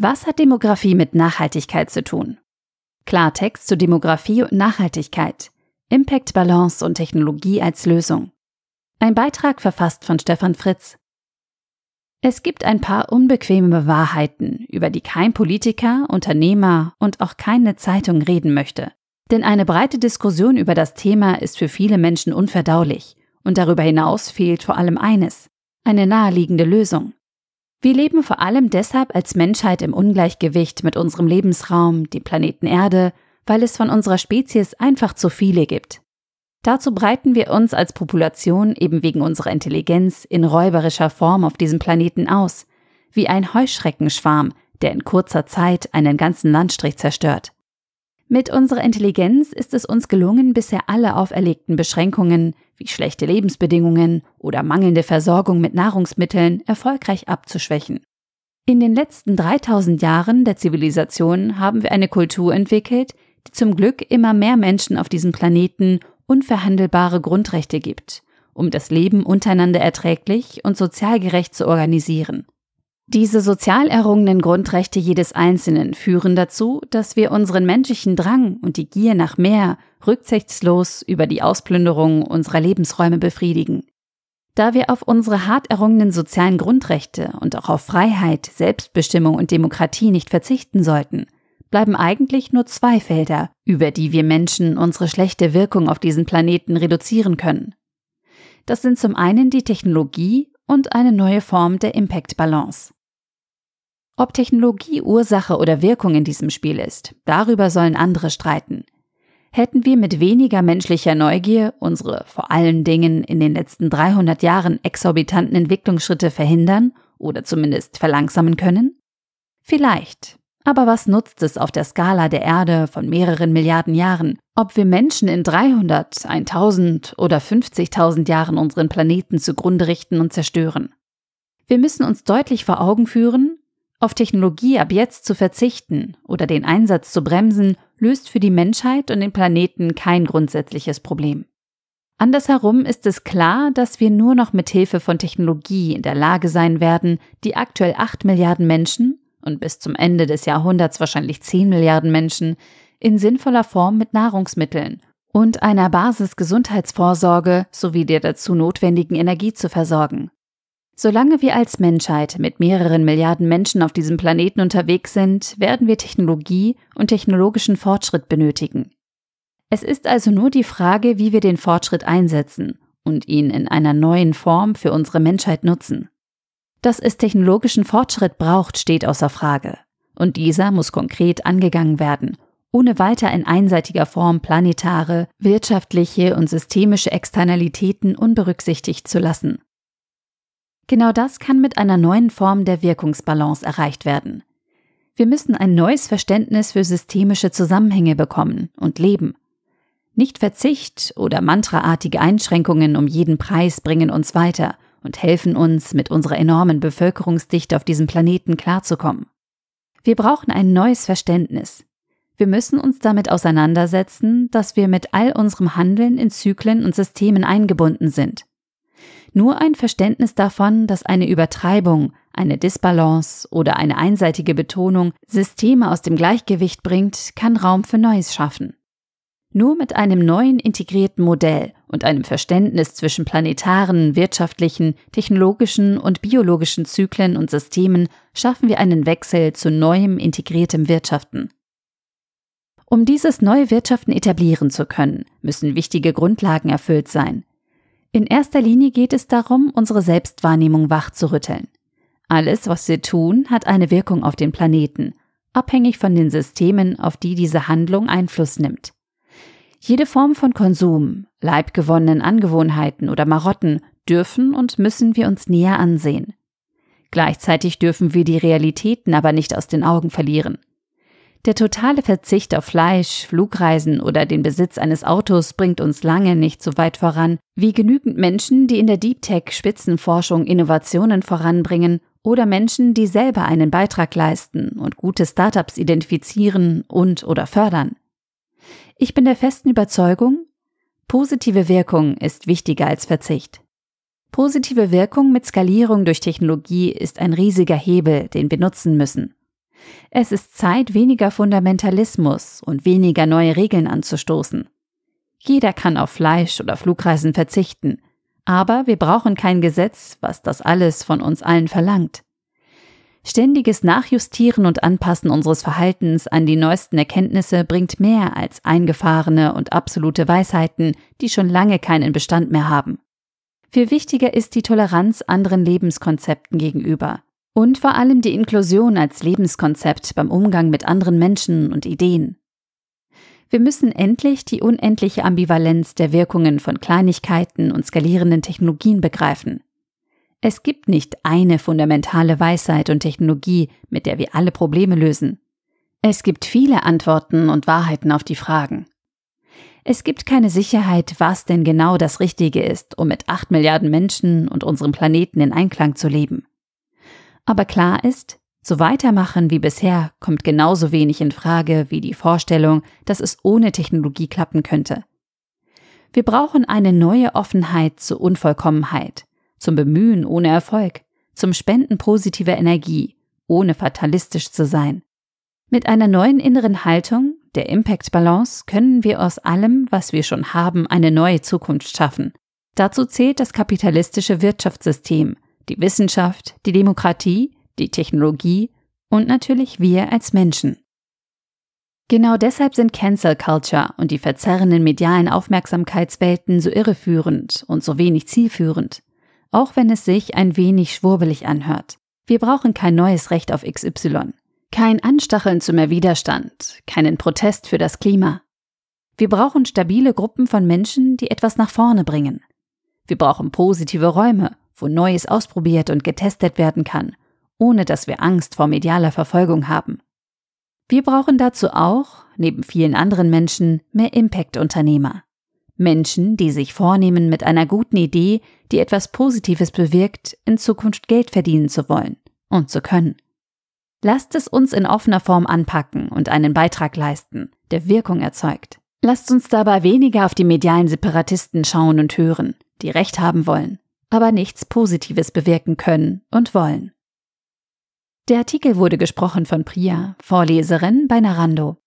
Was hat Demografie mit Nachhaltigkeit zu tun? Klartext zu Demografie und Nachhaltigkeit. Impact Balance und Technologie als Lösung. Ein Beitrag verfasst von Stefan Fritz. Es gibt ein paar unbequeme Wahrheiten, über die kein Politiker, Unternehmer und auch keine Zeitung reden möchte. Denn eine breite Diskussion über das Thema ist für viele Menschen unverdaulich. Und darüber hinaus fehlt vor allem eines, eine naheliegende Lösung. Wir leben vor allem deshalb als Menschheit im Ungleichgewicht mit unserem Lebensraum, dem Planeten Erde, weil es von unserer Spezies einfach zu viele gibt. Dazu breiten wir uns als Population eben wegen unserer Intelligenz in räuberischer Form auf diesem Planeten aus, wie ein Heuschreckenschwarm, der in kurzer Zeit einen ganzen Landstrich zerstört. Mit unserer Intelligenz ist es uns gelungen, bisher alle auferlegten Beschränkungen, wie schlechte Lebensbedingungen oder mangelnde Versorgung mit Nahrungsmitteln, erfolgreich abzuschwächen. In den letzten 3000 Jahren der Zivilisation haben wir eine Kultur entwickelt, die zum Glück immer mehr Menschen auf diesem Planeten unverhandelbare Grundrechte gibt, um das Leben untereinander erträglich und sozial gerecht zu organisieren. Diese sozial errungenen Grundrechte jedes Einzelnen führen dazu, dass wir unseren menschlichen Drang und die Gier nach mehr rücksichtslos über die Ausplünderung unserer Lebensräume befriedigen. Da wir auf unsere hart errungenen sozialen Grundrechte und auch auf Freiheit, Selbstbestimmung und Demokratie nicht verzichten sollten, bleiben eigentlich nur zwei Felder, über die wir Menschen unsere schlechte Wirkung auf diesen Planeten reduzieren können. Das sind zum einen die Technologie und eine neue Form der Impact Balance. Ob Technologie Ursache oder Wirkung in diesem Spiel ist, darüber sollen andere streiten. Hätten wir mit weniger menschlicher Neugier unsere vor allen Dingen in den letzten 300 Jahren exorbitanten Entwicklungsschritte verhindern oder zumindest verlangsamen können? Vielleicht. Aber was nutzt es auf der Skala der Erde von mehreren Milliarden Jahren, ob wir Menschen in 300, 1000 oder 50.000 Jahren unseren Planeten zugrunde richten und zerstören? Wir müssen uns deutlich vor Augen führen, auf Technologie ab jetzt zu verzichten oder den Einsatz zu bremsen, löst für die Menschheit und den Planeten kein grundsätzliches Problem. Andersherum ist es klar, dass wir nur noch mit Hilfe von Technologie in der Lage sein werden, die aktuell 8 Milliarden Menschen und bis zum Ende des Jahrhunderts wahrscheinlich 10 Milliarden Menschen in sinnvoller Form mit Nahrungsmitteln und einer Basisgesundheitsvorsorge sowie der dazu notwendigen Energie zu versorgen. Solange wir als Menschheit mit mehreren Milliarden Menschen auf diesem Planeten unterwegs sind, werden wir Technologie und technologischen Fortschritt benötigen. Es ist also nur die Frage, wie wir den Fortschritt einsetzen und ihn in einer neuen Form für unsere Menschheit nutzen. Dass es technologischen Fortschritt braucht, steht außer Frage. Und dieser muss konkret angegangen werden, ohne weiter in einseitiger Form planetare, wirtschaftliche und systemische Externalitäten unberücksichtigt zu lassen. Genau das kann mit einer neuen Form der Wirkungsbalance erreicht werden. Wir müssen ein neues Verständnis für systemische Zusammenhänge bekommen und leben. Nicht Verzicht oder mantraartige Einschränkungen um jeden Preis bringen uns weiter und helfen uns, mit unserer enormen Bevölkerungsdichte auf diesem Planeten klarzukommen. Wir brauchen ein neues Verständnis. Wir müssen uns damit auseinandersetzen, dass wir mit all unserem Handeln in Zyklen und Systemen eingebunden sind nur ein Verständnis davon, dass eine Übertreibung, eine Disbalance oder eine einseitige Betonung Systeme aus dem Gleichgewicht bringt, kann Raum für Neues schaffen. Nur mit einem neuen integrierten Modell und einem Verständnis zwischen planetaren, wirtschaftlichen, technologischen und biologischen Zyklen und Systemen schaffen wir einen Wechsel zu neuem integriertem Wirtschaften. Um dieses neue Wirtschaften etablieren zu können, müssen wichtige Grundlagen erfüllt sein, in erster Linie geht es darum, unsere Selbstwahrnehmung wach zu rütteln. Alles, was wir tun, hat eine Wirkung auf den Planeten, abhängig von den Systemen, auf die diese Handlung Einfluss nimmt. Jede Form von Konsum, leibgewonnenen Angewohnheiten oder Marotten dürfen und müssen wir uns näher ansehen. Gleichzeitig dürfen wir die Realitäten aber nicht aus den Augen verlieren. Der totale Verzicht auf Fleisch, Flugreisen oder den Besitz eines Autos bringt uns lange nicht so weit voran, wie genügend Menschen, die in der Deep Tech Spitzenforschung Innovationen voranbringen oder Menschen, die selber einen Beitrag leisten und gute Startups identifizieren und oder fördern. Ich bin der festen Überzeugung, positive Wirkung ist wichtiger als Verzicht. Positive Wirkung mit Skalierung durch Technologie ist ein riesiger Hebel, den wir nutzen müssen. Es ist Zeit, weniger Fundamentalismus und weniger neue Regeln anzustoßen. Jeder kann auf Fleisch oder Flugreisen verzichten, aber wir brauchen kein Gesetz, was das alles von uns allen verlangt. Ständiges Nachjustieren und Anpassen unseres Verhaltens an die neuesten Erkenntnisse bringt mehr als eingefahrene und absolute Weisheiten, die schon lange keinen Bestand mehr haben. Viel wichtiger ist die Toleranz anderen Lebenskonzepten gegenüber und vor allem die Inklusion als Lebenskonzept beim Umgang mit anderen Menschen und Ideen. Wir müssen endlich die unendliche Ambivalenz der Wirkungen von Kleinigkeiten und skalierenden Technologien begreifen. Es gibt nicht eine fundamentale Weisheit und Technologie, mit der wir alle Probleme lösen. Es gibt viele Antworten und Wahrheiten auf die Fragen. Es gibt keine Sicherheit, was denn genau das Richtige ist, um mit acht Milliarden Menschen und unserem Planeten in Einklang zu leben. Aber klar ist, so weitermachen wie bisher kommt genauso wenig in Frage wie die Vorstellung, dass es ohne Technologie klappen könnte. Wir brauchen eine neue Offenheit zur Unvollkommenheit, zum Bemühen ohne Erfolg, zum Spenden positiver Energie, ohne fatalistisch zu sein. Mit einer neuen inneren Haltung, der Impact Balance, können wir aus allem, was wir schon haben, eine neue Zukunft schaffen. Dazu zählt das kapitalistische Wirtschaftssystem, die Wissenschaft, die Demokratie, die Technologie und natürlich wir als Menschen. Genau deshalb sind Cancel Culture und die verzerrenden medialen Aufmerksamkeitswelten so irreführend und so wenig zielführend auch wenn es sich ein wenig schwurbelig anhört. Wir brauchen kein neues Recht auf XY, kein Anstacheln zu mehr Widerstand, keinen Protest für das Klima. Wir brauchen stabile Gruppen von Menschen, die etwas nach vorne bringen. Wir brauchen positive Räume, wo Neues ausprobiert und getestet werden kann, ohne dass wir Angst vor medialer Verfolgung haben. Wir brauchen dazu auch, neben vielen anderen Menschen, mehr Impact-Unternehmer. Menschen, die sich vornehmen, mit einer guten Idee, die etwas Positives bewirkt, in Zukunft Geld verdienen zu wollen und zu können. Lasst es uns in offener Form anpacken und einen Beitrag leisten, der Wirkung erzeugt. Lasst uns dabei weniger auf die medialen Separatisten schauen und hören, die Recht haben wollen, aber nichts Positives bewirken können und wollen. Der Artikel wurde gesprochen von Priya, Vorleserin bei Narando.